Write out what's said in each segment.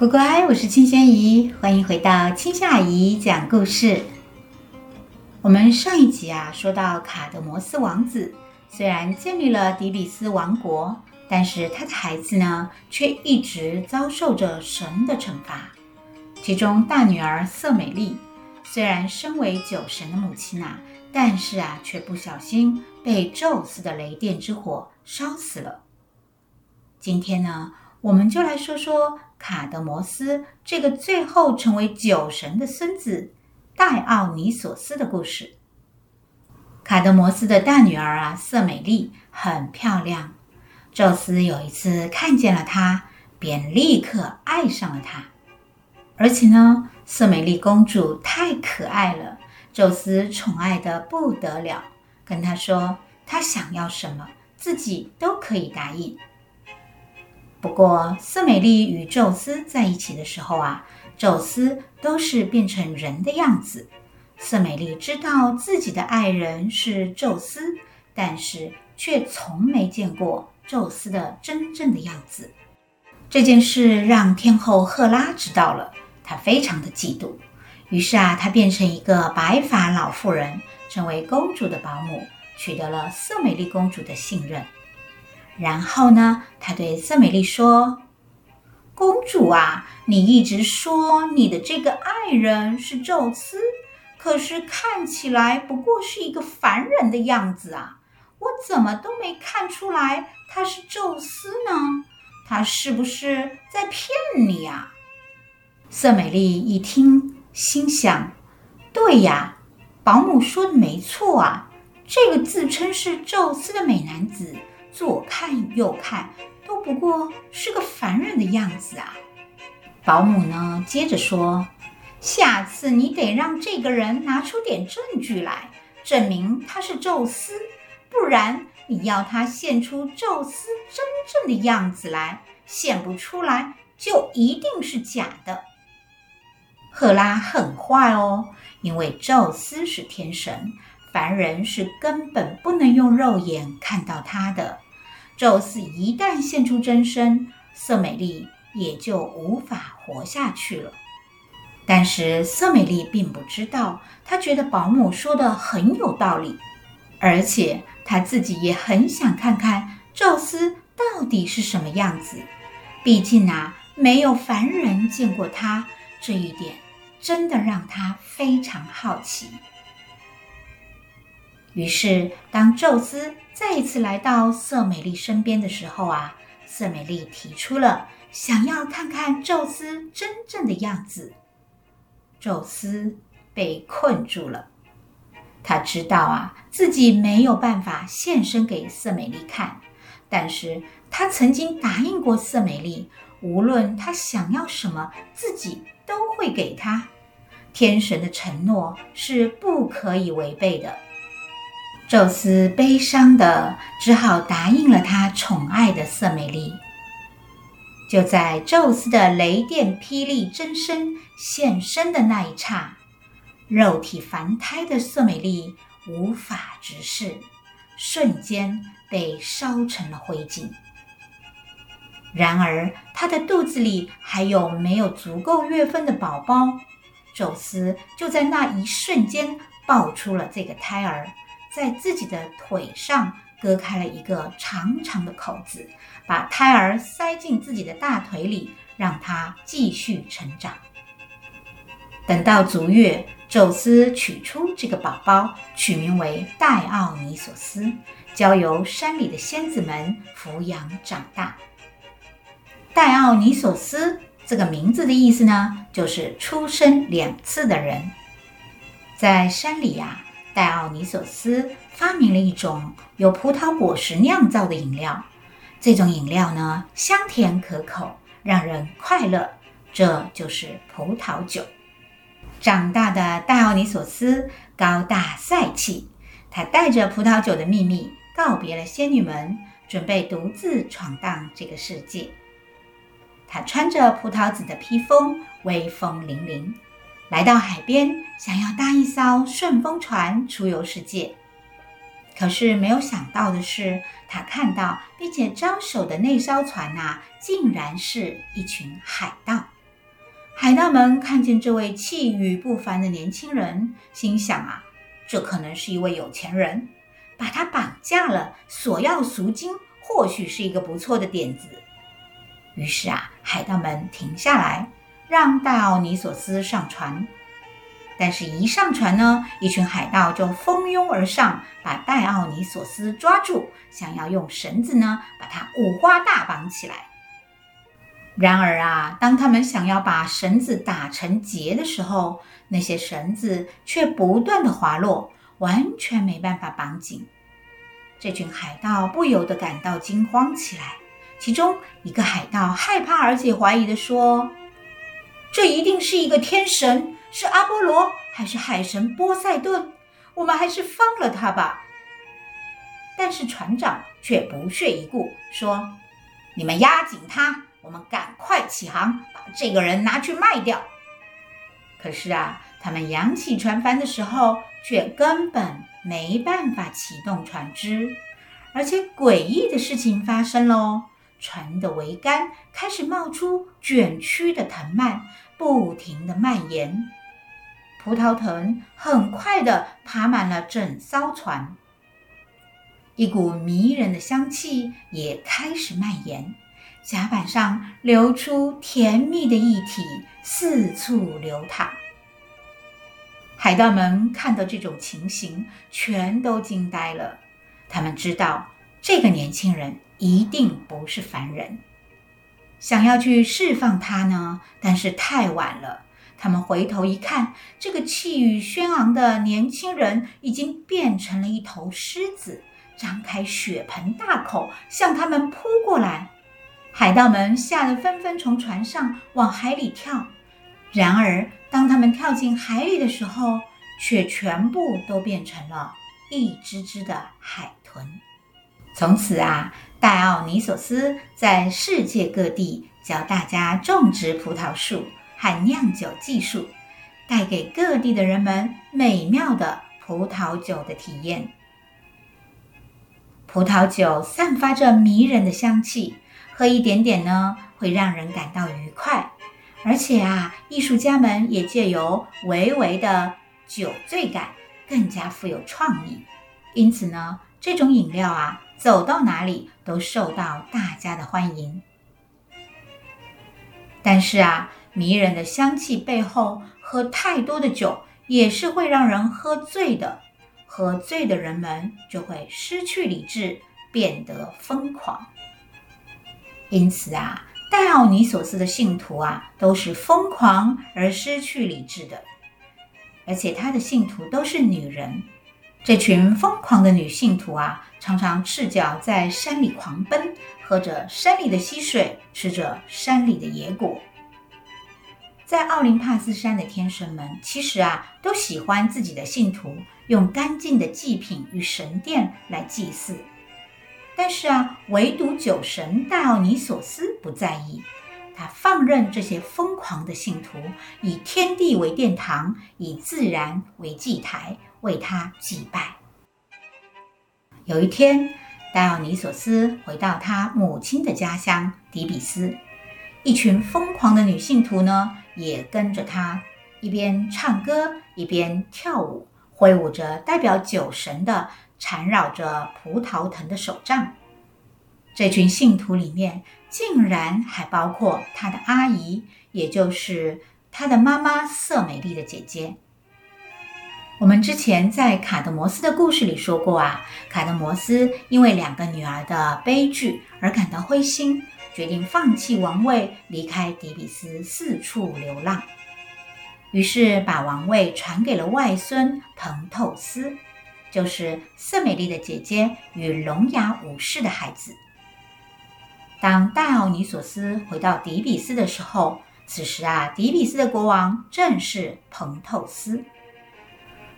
乖乖，我是青萱姨，欢迎回到青萱阿姨讲故事。我们上一集啊，说到卡德摩斯王子虽然建立了底比斯王国，但是他的孩子呢，却一直遭受着神的惩罚。其中大女儿瑟美丽，虽然身为酒神的母亲啊，但是啊，却不小心被宙斯的雷电之火烧死了。今天呢，我们就来说说卡德摩斯这个最后成为酒神的孙子戴奥尼索斯的故事。卡德摩斯的大女儿啊，瑟美丽很漂亮。宙斯有一次看见了她，便立刻爱上了她。而且呢，瑟美丽公主太可爱了，宙斯宠爱的不得了，跟她说她想要什么，自己都可以答应。不过，瑟美丽与宙斯在一起的时候啊，宙斯都是变成人的样子。瑟美丽知道自己的爱人是宙斯，但是却从没见过宙斯的真正的样子。这件事让天后赫拉知道了，她非常的嫉妒。于是啊，她变成一个白发老妇人，成为公主的保姆，取得了瑟美丽公主的信任。然后呢，他对瑟美丽说：“公主啊，你一直说你的这个爱人是宙斯，可是看起来不过是一个凡人的样子啊！我怎么都没看出来他是宙斯呢？他是不是在骗你啊？”瑟美丽一听，心想：“对呀，保姆说的没错啊，这个自称是宙斯的美男子。”左看右看都不过是个凡人的样子啊！保姆呢，接着说：“下次你得让这个人拿出点证据来，证明他是宙斯，不然你要他现出宙斯真正的样子来，现不出来就一定是假的。”赫拉很坏哦，因为宙斯是天神。凡人是根本不能用肉眼看到他的。宙斯一旦现出真身，瑟美丽也就无法活下去了。但是瑟美丽并不知道，她觉得保姆说的很有道理，而且她自己也很想看看宙斯到底是什么样子。毕竟啊，没有凡人见过他，这一点真的让她非常好奇。于是，当宙斯再一次来到瑟美丽身边的时候啊，瑟美丽提出了想要看看宙斯真正的样子。宙斯被困住了，他知道啊，自己没有办法现身给瑟美丽看，但是他曾经答应过瑟美丽，无论他想要什么，自己都会给他。天神的承诺是不可以违背的。宙斯悲伤的只好答应了他宠爱的瑟美丽。就在宙斯的雷电霹雳真身现身的那一刹，肉体凡胎的瑟美丽无法直视，瞬间被烧成了灰烬。然而，她的肚子里还有没有足够月份的宝宝，宙斯就在那一瞬间抱出了这个胎儿。在自己的腿上割开了一个长长的口子，把胎儿塞进自己的大腿里，让他继续成长。等到足月，宙斯取出这个宝宝，取名为戴奥尼索斯，交由山里的仙子们抚养长大。戴奥尼索斯这个名字的意思呢，就是出生两次的人。在山里呀、戴奥尼索斯发明了一种由葡萄果实酿造的饮料，这种饮料呢，香甜可口，让人快乐，这就是葡萄酒。长大的戴奥尼索斯高大帅气，他带着葡萄酒的秘密告别了仙女们，准备独自闯荡这个世界。他穿着葡萄紫的披风，威风凛凛。来到海边，想要搭一艘顺风船出游世界，可是没有想到的是，他看到并且招手的那艘船呐、竟然是一群海盗。海盗们看见这位气宇不凡的年轻人，心想啊，这可能是一位有钱人，把他绑架了，索要赎金，或许是一个不错的点子。于是啊，海盗们停下来，让戴奥尼索斯上船。但是，一上船呢，一群海盗就蜂拥而上，把戴奥尼索斯抓住，想要用绳子呢把他五花大绑起来。然而啊，当他们想要把绳子打成结的时候，那些绳子却不断的滑落，完全没办法绑紧。这群海盗不由得感到惊慌起来。其中一个海盗害怕而且怀疑的说：“这一定是一个天神。”是阿波罗还是海神波塞顿？我们还是放了他吧。但是船长却不屑一顾，说：“你们押紧他，我们赶快起航，把这个人拿去卖掉。”可是啊，他们扬起船帆的时候，却根本没办法启动船只，而且诡异的事情发生喽。船的桅杆开始冒出卷曲的藤蔓，不停地蔓延。葡萄藤很快地爬满了整艘船，一股迷人的香气也开始蔓延，甲板上流出甜蜜的液体，四处流淌。海盗们看到这种情形，全都惊呆了。他们知道这个年轻人一定不是凡人，想要去释放他呢，但是太晚了。他们回头一看，这个气宇轩昂的年轻人已经变成了一头狮子，张开血盆大口向他们扑过来。海盗们吓得纷纷从船上往海里跳。然而，当他们跳进海里的时候，却全部都变成了一只只的海豚。从此啊，戴奥尼索斯在世界各地教大家种植葡萄树。和酿酒技术，带给各地的人们美妙的葡萄酒的体验。葡萄酒散发着迷人的香气，喝一点点呢，会让人感到愉快。而且啊，艺术家们也借由微微的酒醉感，更加富有创意。因此呢，这种饮料啊，走到哪里都受到大家的欢迎。但是啊，迷人的香气背后，喝太多的酒也是会让人喝醉的。喝醉的人们就会失去理智，变得疯狂。因此啊，戴奥尼索斯的信徒啊，都是疯狂而失去理智的，而且他的信徒都是女人。这群疯狂的女信徒啊，常常赤脚在山里狂奔，喝着山里的溪水，吃着山里的野果。在奥林帕斯山的天神们，其实啊，都喜欢自己的信徒用干净的祭品与神殿来祭祀。但是啊，唯独酒神戴奥尼索斯不在意，他放任这些疯狂的信徒以天地为殿堂，以自然为祭台，为他祭拜。有一天，戴奥尼索斯回到他母亲的家乡底比斯，一群疯狂的女信徒呢，也跟着他一边唱歌一边跳舞，挥舞着代表酒神的缠绕着葡萄藤的手杖。这群信徒里面竟然还包括他的阿姨，也就是他的妈妈瑟美丽的姐姐。我们之前在卡德摩斯的故事里说过啊，卡德摩斯因为两个女儿的悲剧而感到灰心。决定放弃王位，离开底比斯，四处流浪。于是把王位传给了外孙彭透斯，就是瑟美丽的姐姐与聋哑武士的孩子。当戴奥尼索斯回到底比斯的时候，此时啊，底比斯的国王正是彭透斯。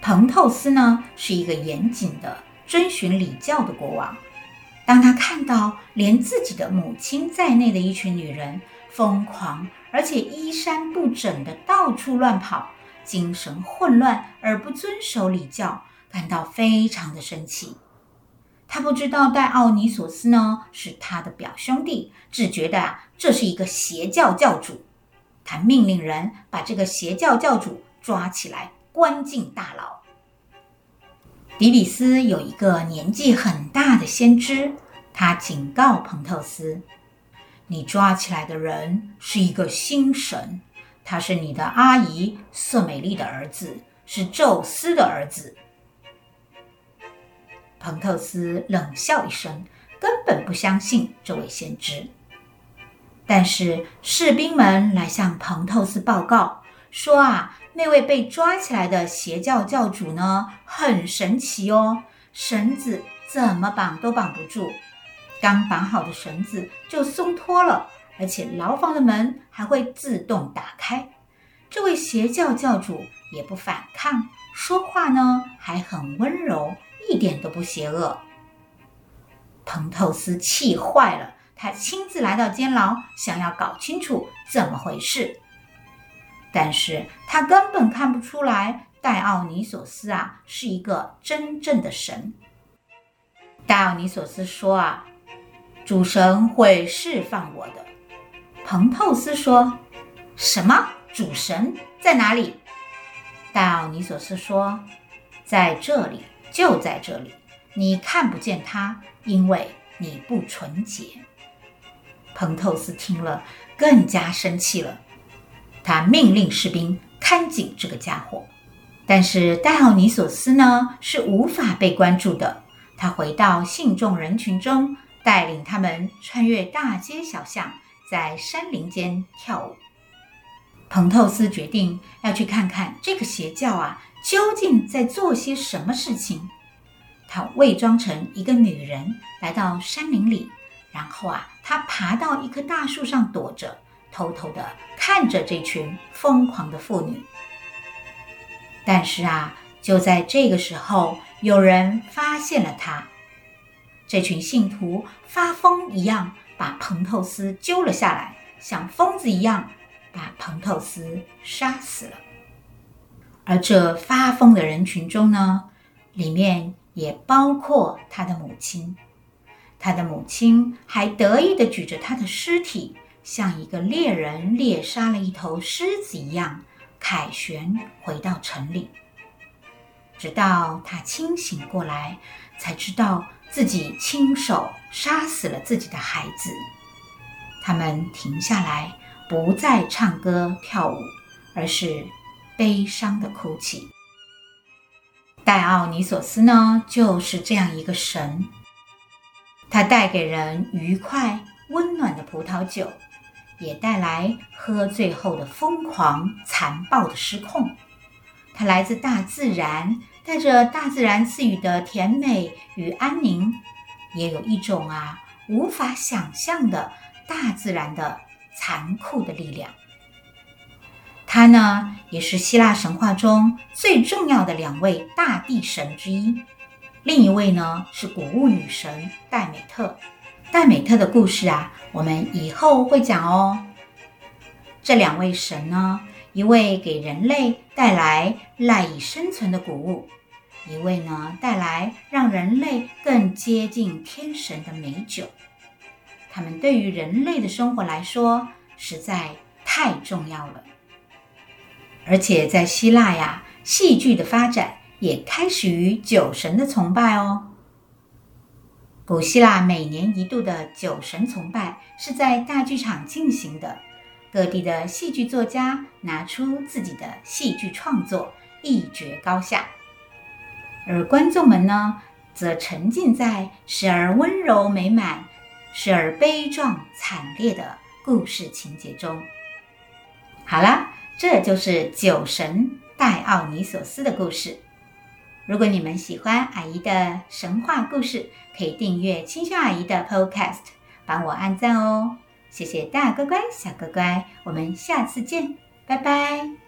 彭透斯呢，是一个严谨的遵循礼教的国王。当他看到连自己的母亲在内的一群女人疯狂而且衣衫不整的到处乱跑，精神混乱而不遵守礼教，感到非常的生气。他不知道戴奥尼索斯呢是他的表兄弟，只觉得这是一个邪教教主。他命令人把这个邪教教主抓起来，关进大牢。底比斯有一个年纪很大的先知，他警告彭透斯：“你抓起来的人是一个新神，他是你的阿姨瑟美丽的儿子，是宙斯的儿子。”彭透斯冷笑一声，根本不相信这位先知。但是士兵们来向彭透斯报告说：“啊。”那位被抓起来的邪教教主呢，很神奇哦，绳子怎么绑都绑不住，刚绑好的绳子就松脱了，而且牢房的门还会自动打开。这位邪教教主也不反抗，说话呢还很温柔，一点都不邪恶。彭透斯气坏了，他亲自来到监牢，想要搞清楚怎么回事。但是他根本看不出来，戴奥尼索斯啊是一个真正的神。戴奥尼索斯说：“啊，主神会释放我的。”彭透斯说：“什么？主神在哪里？”戴奥尼索斯说：“在这里，就在这里。你看不见他，因为你不纯洁。”彭透斯听了，更加生气了。他命令士兵看紧这个家伙，但是戴奥尼索斯呢是无法被关注的。他回到信众人群中，带领他们穿越大街小巷，在山林间跳舞。彭透斯决定要去看看这个邪教啊究竟在做些什么事情。他伪装成一个女人来到山林里，然后啊，他爬到一棵大树上躲着。偷偷的看着这群疯狂的妇女，但是啊，就在这个时候，有人发现了他。这群信徒发疯一样把彭透斯揪了下来，像疯子一样把彭透斯杀死了。而这发疯的人群中呢，里面也包括他的母亲。他的母亲还得意地举着他的尸体。像一个猎人猎杀了一头狮子一样，凯旋回到城里。直到他清醒过来，才知道自己亲手杀死了自己的孩子。他们停下来，不再唱歌跳舞，而是悲伤的哭泣。戴奥尼索斯呢，就是这样一个神，他带给人愉快温暖的葡萄酒。也带来喝醉后的疯狂、残暴的失控。它来自大自然，带着大自然赐予的甜美与安宁，也有一种啊无法想象的大自然的残酷的力量。它呢，也是希腊神话中最重要的两位大地神之一。另一位呢，是谷物女神戴美特。戴美特的故事啊，我们以后会讲哦。这两位神呢，一位给人类带来赖以生存的谷物，一位呢带来让人类更接近天神的美酒。他们对于人类的生活来说实在太重要了。而且在希腊呀，戏剧的发展也开始于酒神的崇拜哦。古希腊每年一度的酒神崇拜是在大剧场进行的，各地的戏剧作家拿出自己的戏剧创作，一决高下，而观众们呢，则沉浸在时而温柔美满、时而悲壮惨烈的故事情节中。好了，这就是酒神戴奥尼索斯的故事。如果你们喜欢阿姨的神话故事，可以订阅清秀阿姨的 Podcast，帮我按赞哦。谢谢大乖乖、小乖乖，我们下次见，拜拜。